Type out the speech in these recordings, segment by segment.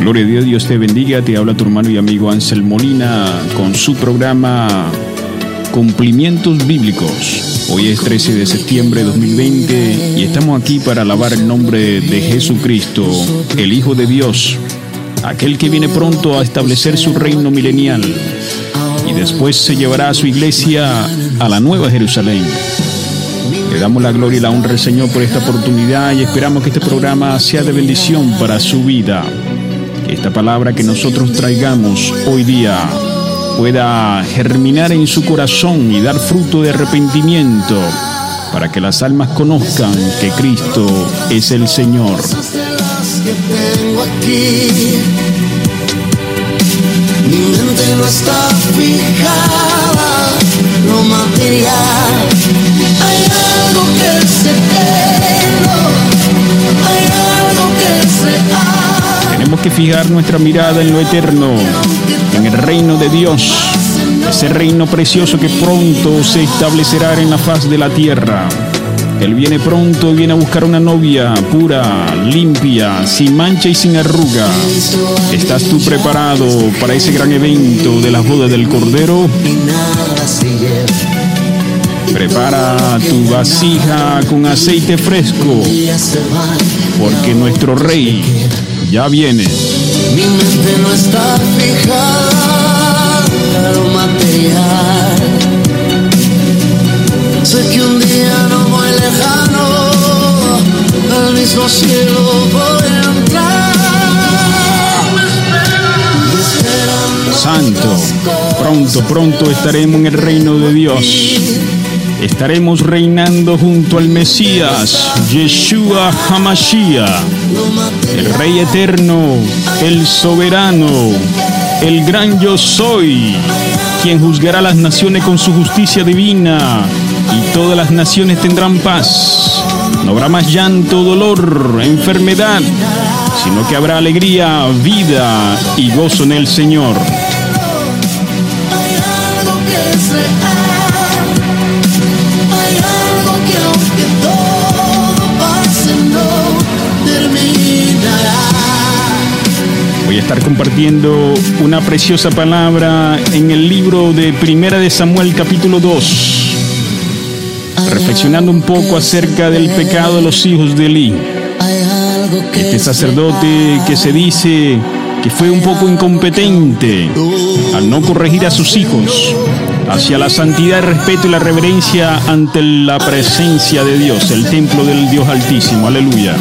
Gloria a Dios, Dios te bendiga. Te habla tu hermano y amigo Ansel Molina con su programa Cumplimientos Bíblicos. Hoy es 13 de septiembre de 2020 y estamos aquí para alabar el nombre de Jesucristo, el Hijo de Dios, aquel que viene pronto a establecer su reino milenial y después se llevará a su iglesia a la Nueva Jerusalén. Le damos la gloria y la honra al Señor por esta oportunidad y esperamos que este programa sea de bendición para su vida. Esta palabra que nosotros traigamos hoy día pueda germinar en su corazón y dar fruto de arrepentimiento para que las almas conozcan que Cristo es el Señor. Lo material. Hay algo que Tenemos que fijar nuestra mirada en lo eterno, en el reino de Dios, ese reino precioso que pronto se establecerá en la faz de la tierra. Él viene pronto, viene a buscar una novia pura, limpia, sin mancha y sin arruga. ¿Estás tú preparado para ese gran evento de las bodas del Cordero? Y Prepara tu vasija con aceite fresco, porque nuestro rey ya viene. Mi mente no está fijada en lo material. Sé que un día no muy lejano al mismo cielo voy a entrar. Santo, pronto, pronto estaremos en el reino de Dios. Estaremos reinando junto al Mesías, Yeshua Hamashiach, el Rey eterno, el soberano, el gran yo soy, quien juzgará las naciones con su justicia divina y todas las naciones tendrán paz. No habrá más llanto, dolor, enfermedad, sino que habrá alegría, vida y gozo en el Señor. Estar compartiendo una preciosa palabra en el libro de Primera de Samuel capítulo 2, reflexionando un poco acerca del pecado de los hijos de Eli. Este es sacerdote que se dice que fue un poco incompetente al no corregir a sus hijos hacia la santidad, el respeto y la reverencia ante la presencia de Dios, el templo del Dios Altísimo. Aleluya.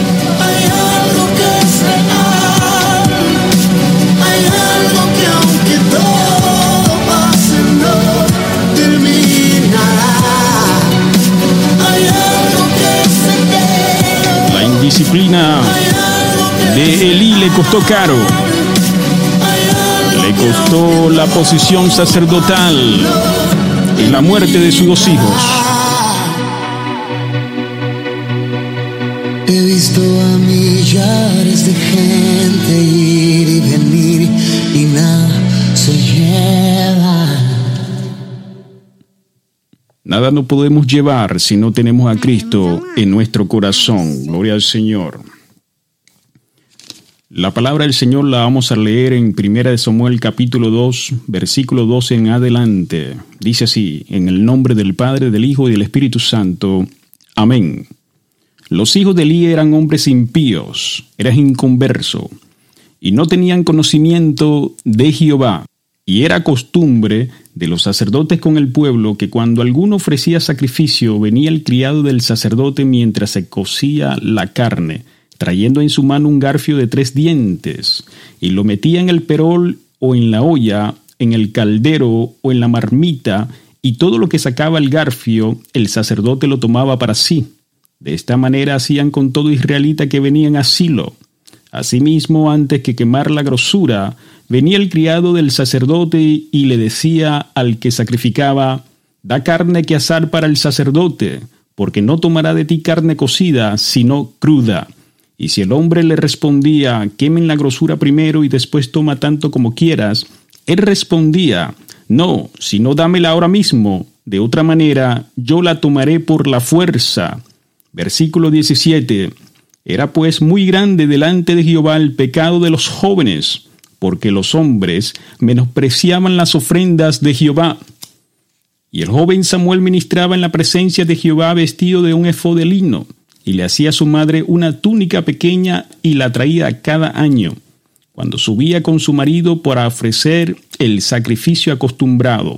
Que de Elí le costó caro. Le costó la posición sacerdotal y la muerte de sus dos hijos. He visto a millares de gente ir y venir y nada se lleva. Nada no podemos llevar si no tenemos a Cristo en nuestro corazón. Gloria al Señor. La palabra del Señor la vamos a leer en 1 Samuel capítulo 2, versículo 12 en adelante. Dice así, en el nombre del Padre, del Hijo y del Espíritu Santo. Amén. Los hijos de Elí eran hombres impíos, eran inconverso, y no tenían conocimiento de Jehová. Y era costumbre de los sacerdotes con el pueblo que cuando alguno ofrecía sacrificio venía el criado del sacerdote mientras se cocía la carne, trayendo en su mano un garfio de tres dientes, y lo metía en el perol o en la olla, en el caldero o en la marmita, y todo lo que sacaba el garfio el sacerdote lo tomaba para sí. De esta manera hacían con todo israelita que venían a Silo. Asimismo, antes que quemar la grosura, venía el criado del sacerdote y le decía al que sacrificaba, Da carne que asar para el sacerdote, porque no tomará de ti carne cocida, sino cruda. Y si el hombre le respondía, Quemen la grosura primero y después toma tanto como quieras, él respondía, No, sino dámela ahora mismo, de otra manera yo la tomaré por la fuerza. Versículo 17. Era pues muy grande delante de Jehová el pecado de los jóvenes, porque los hombres menospreciaban las ofrendas de Jehová. Y el joven Samuel ministraba en la presencia de Jehová vestido de un efod de lino, y le hacía a su madre una túnica pequeña y la traía cada año, cuando subía con su marido para ofrecer el sacrificio acostumbrado.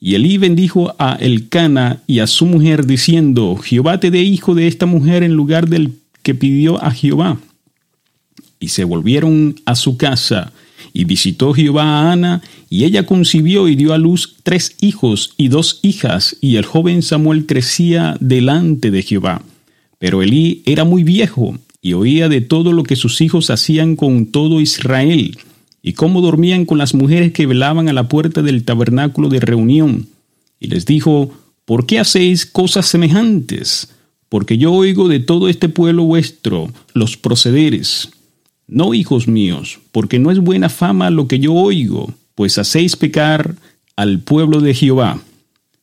Y Elí bendijo a Elcana y a su mujer, diciendo, Jehová te dé hijo de esta mujer en lugar del que pidió a Jehová. Y se volvieron a su casa, y visitó Jehová a Ana, y ella concibió y dio a luz tres hijos y dos hijas, y el joven Samuel crecía delante de Jehová. Pero Elí era muy viejo, y oía de todo lo que sus hijos hacían con todo Israel, y cómo dormían con las mujeres que velaban a la puerta del tabernáculo de reunión. Y les dijo, ¿por qué hacéis cosas semejantes? Porque yo oigo de todo este pueblo vuestro los procederes. No, hijos míos, porque no es buena fama lo que yo oigo, pues hacéis pecar al pueblo de Jehová.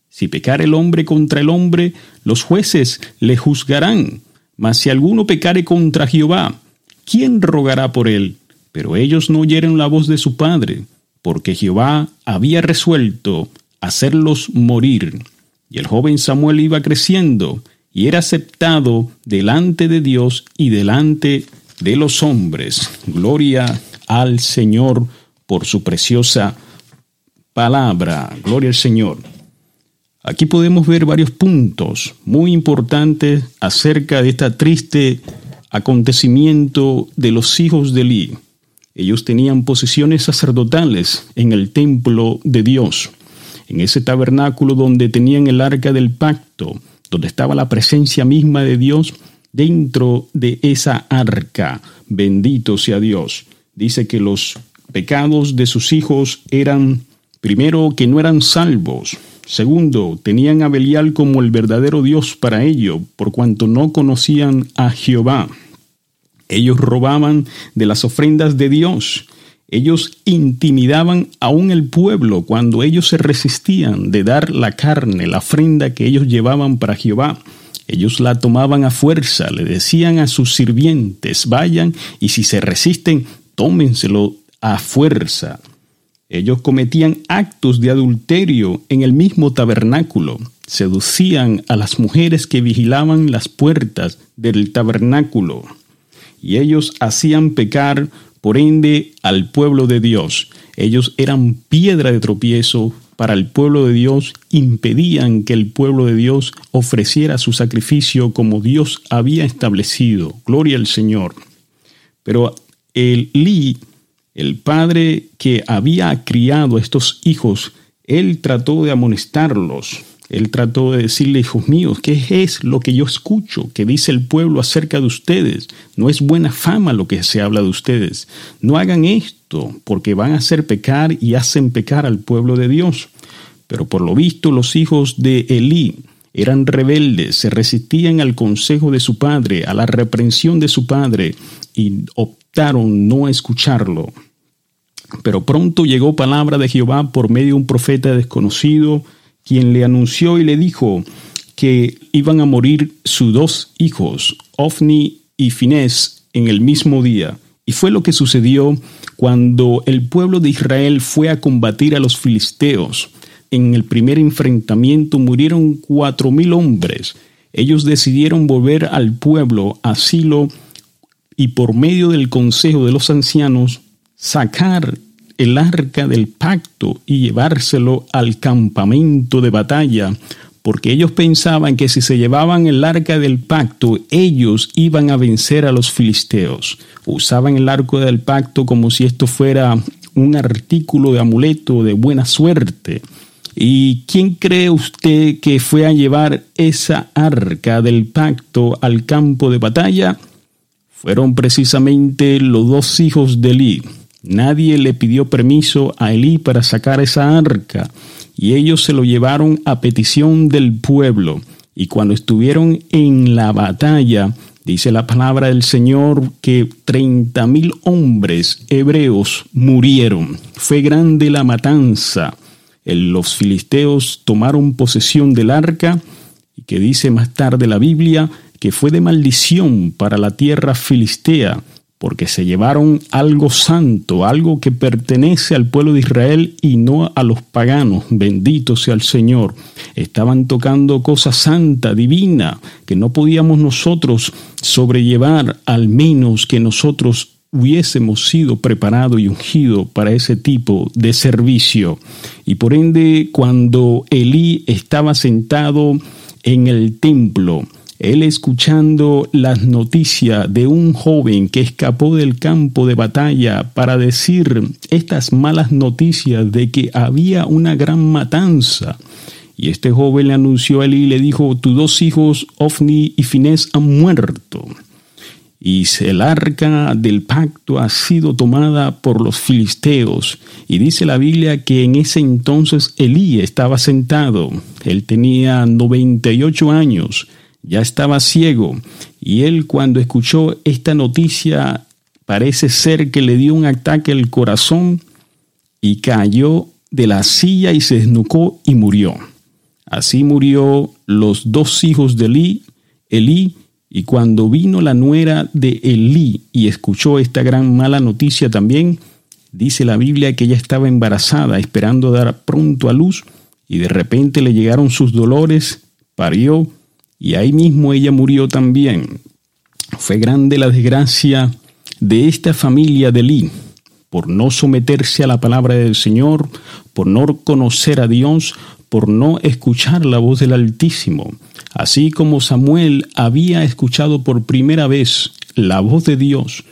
Si pecar el hombre contra el hombre, los jueces le juzgarán. Mas si alguno pecare contra Jehová, ¿quién rogará por él? Pero ellos no oyeron la voz de su padre, porque Jehová había resuelto hacerlos morir. Y el joven Samuel iba creciendo, y era aceptado delante de Dios y delante de los hombres. Gloria al Señor por su preciosa palabra. Gloria al Señor. Aquí podemos ver varios puntos muy importantes acerca de este triste acontecimiento de los hijos de Eli. Ellos tenían posiciones sacerdotales en el templo de Dios, en ese tabernáculo donde tenían el arca del pacto, donde estaba la presencia misma de Dios dentro de esa arca. Bendito sea Dios. Dice que los pecados de sus hijos eran, primero, que no eran salvos. Segundo, tenían a Belial como el verdadero Dios para ello, por cuanto no conocían a Jehová. Ellos robaban de las ofrendas de Dios. Ellos intimidaban aún el pueblo cuando ellos se resistían de dar la carne, la ofrenda que ellos llevaban para Jehová. Ellos la tomaban a fuerza, le decían a sus sirvientes, vayan y si se resisten, tómenselo a fuerza. Ellos cometían actos de adulterio en el mismo tabernáculo, seducían a las mujeres que vigilaban las puertas del tabernáculo y ellos hacían pecar, por ende, al pueblo de Dios. Ellos eran piedra de tropiezo para el pueblo de Dios, impedían que el pueblo de Dios ofreciera su sacrificio como Dios había establecido. Gloria al Señor. Pero el Li, el padre que había criado a estos hijos, él trató de amonestarlos, él trató de decirle, hijos míos, ¿qué es lo que yo escucho que dice el pueblo acerca de ustedes? No es buena fama lo que se habla de ustedes. No hagan esto, porque van a hacer pecar y hacen pecar al pueblo de Dios. Pero por lo visto los hijos de Elí eran rebeldes, se resistían al consejo de su padre, a la reprensión de su padre, y optaron no escucharlo. Pero pronto llegó palabra de Jehová por medio de un profeta desconocido, quien le anunció y le dijo que iban a morir sus dos hijos, Ofni y Finés, en el mismo día. Y fue lo que sucedió cuando el pueblo de Israel fue a combatir a los filisteos. En el primer enfrentamiento murieron cuatro mil hombres. Ellos decidieron volver al pueblo asilo y por medio del consejo de los ancianos sacar el arca del pacto y llevárselo al campamento de batalla, porque ellos pensaban que si se llevaban el arca del pacto, ellos iban a vencer a los filisteos. Usaban el arco del pacto como si esto fuera un artículo de amuleto de buena suerte. ¿Y quién cree usted que fue a llevar esa arca del pacto al campo de batalla? Fueron precisamente los dos hijos de Eli, Nadie le pidió permiso a Elí para sacar esa arca, y ellos se lo llevaron a petición del pueblo. Y cuando estuvieron en la batalla, dice la palabra del Señor que treinta mil hombres hebreos murieron. Fue grande la matanza. Los filisteos tomaron posesión del arca, y que dice más tarde la Biblia que fue de maldición para la tierra filistea, porque se llevaron algo santo, algo que pertenece al pueblo de Israel y no a los paganos. Bendito sea el Señor. Estaban tocando cosa santa, divina, que no podíamos nosotros sobrellevar, al menos que nosotros hubiésemos sido preparado y ungido para ese tipo de servicio. Y por ende, cuando Elí estaba sentado en el templo, él escuchando las noticias de un joven que escapó del campo de batalla para decir estas malas noticias de que había una gran matanza. Y este joven le anunció a él y le dijo, tus dos hijos, Ofni y Finés, han muerto. Y el arca del pacto ha sido tomada por los filisteos. Y dice la Biblia que en ese entonces Elí estaba sentado. Él tenía 98 años ya estaba ciego y él cuando escuchó esta noticia parece ser que le dio un ataque al corazón y cayó de la silla y se desnucó y murió. Así murió los dos hijos de Elí, Elí, y cuando vino la nuera de Elí y escuchó esta gran mala noticia también, dice la Biblia que ella estaba embarazada, esperando dar pronto a luz, y de repente le llegaron sus dolores, parió, y ahí mismo ella murió también. Fue grande la desgracia de esta familia de Lee por no someterse a la palabra del Señor, por no conocer a Dios, por no escuchar la voz del Altísimo. Así como Samuel había escuchado por primera vez la voz de Dios,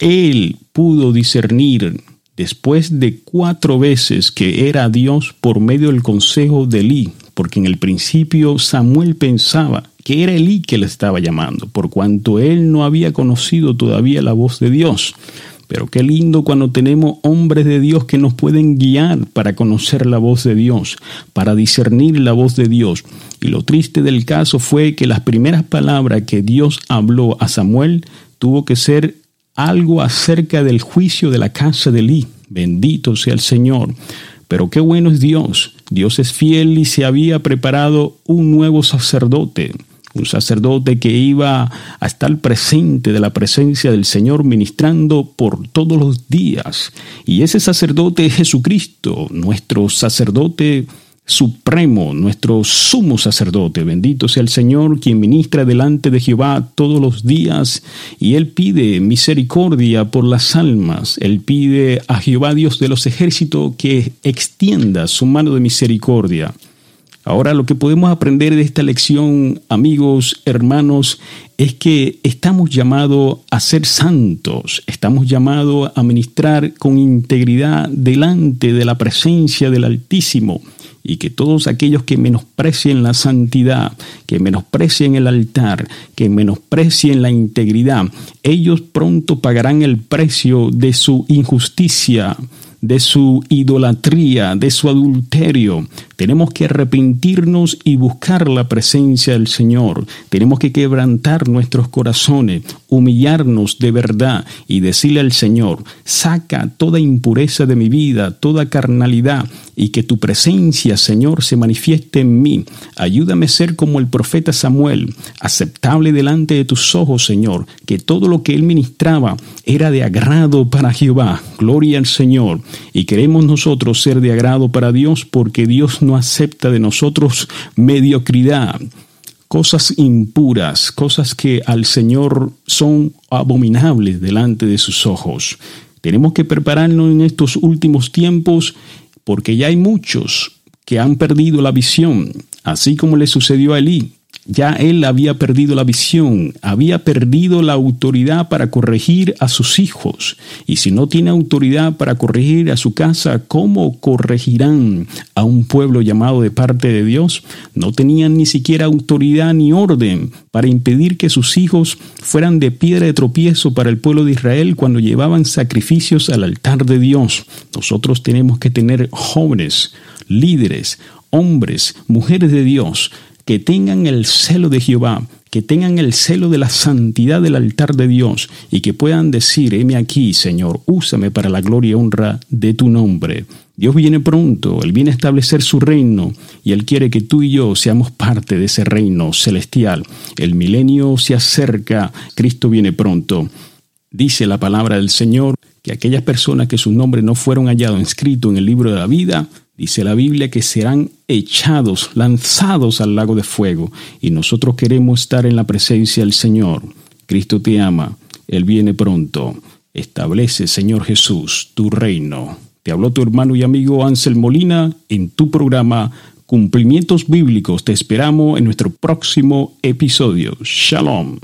él pudo discernir después de cuatro veces que era Dios por medio del consejo de Elí, porque en el principio Samuel pensaba que era Elí que le estaba llamando, por cuanto él no había conocido todavía la voz de Dios. Pero qué lindo cuando tenemos hombres de Dios que nos pueden guiar para conocer la voz de Dios, para discernir la voz de Dios. Y lo triste del caso fue que las primeras palabras que Dios habló a Samuel tuvo que ser algo acerca del juicio de la casa de Elí. Bendito sea el Señor. Pero qué bueno es Dios. Dios es fiel y se había preparado un nuevo sacerdote. Un sacerdote que iba a estar presente de la presencia del Señor ministrando por todos los días. Y ese sacerdote es Jesucristo, nuestro sacerdote supremo, nuestro sumo sacerdote. Bendito sea el Señor, quien ministra delante de Jehová todos los días, y Él pide misericordia por las almas. Él pide a Jehová Dios de los ejércitos que extienda su mano de misericordia. Ahora lo que podemos aprender de esta lección, amigos, hermanos, es que estamos llamados a ser santos, estamos llamados a ministrar con integridad delante de la presencia del Altísimo y que todos aquellos que menosprecien la santidad, que menosprecien el altar, que menosprecien la integridad, ellos pronto pagarán el precio de su injusticia, de su idolatría, de su adulterio. Tenemos que arrepentirnos y buscar la presencia del Señor. Tenemos que quebrantar nuestros corazones, humillarnos de verdad y decirle al Señor, saca toda impureza de mi vida, toda carnalidad, y que tu presencia, Señor, se manifieste en mí. Ayúdame a ser como el profeta Samuel, aceptable delante de tus ojos, Señor, que todo lo que él ministraba era de agrado para Jehová. Gloria al Señor. Y queremos nosotros ser de agrado para Dios porque Dios no acepta de nosotros mediocridad cosas impuras, cosas que al Señor son abominables delante de sus ojos. Tenemos que prepararnos en estos últimos tiempos porque ya hay muchos que han perdido la visión, así como le sucedió a Elí. Ya él había perdido la visión, había perdido la autoridad para corregir a sus hijos. Y si no tiene autoridad para corregir a su casa, ¿cómo corregirán a un pueblo llamado de parte de Dios? No tenían ni siquiera autoridad ni orden para impedir que sus hijos fueran de piedra de tropiezo para el pueblo de Israel cuando llevaban sacrificios al altar de Dios. Nosotros tenemos que tener jóvenes, líderes, hombres, mujeres de Dios, que tengan el celo de Jehová, que tengan el celo de la santidad del altar de Dios y que puedan decir, heme aquí, Señor, úsame para la gloria y honra de tu nombre. Dios viene pronto, Él viene a establecer su reino y Él quiere que tú y yo seamos parte de ese reino celestial. El milenio se acerca, Cristo viene pronto. Dice la palabra del Señor que aquellas personas que sus nombres no fueron hallados inscritos en el libro de la vida, dice la Biblia que serán echados, lanzados al lago de fuego. Y nosotros queremos estar en la presencia del Señor. Cristo te ama, Él viene pronto. Establece, Señor Jesús, tu reino. Te habló tu hermano y amigo Ansel Molina en tu programa Cumplimientos Bíblicos. Te esperamos en nuestro próximo episodio. Shalom.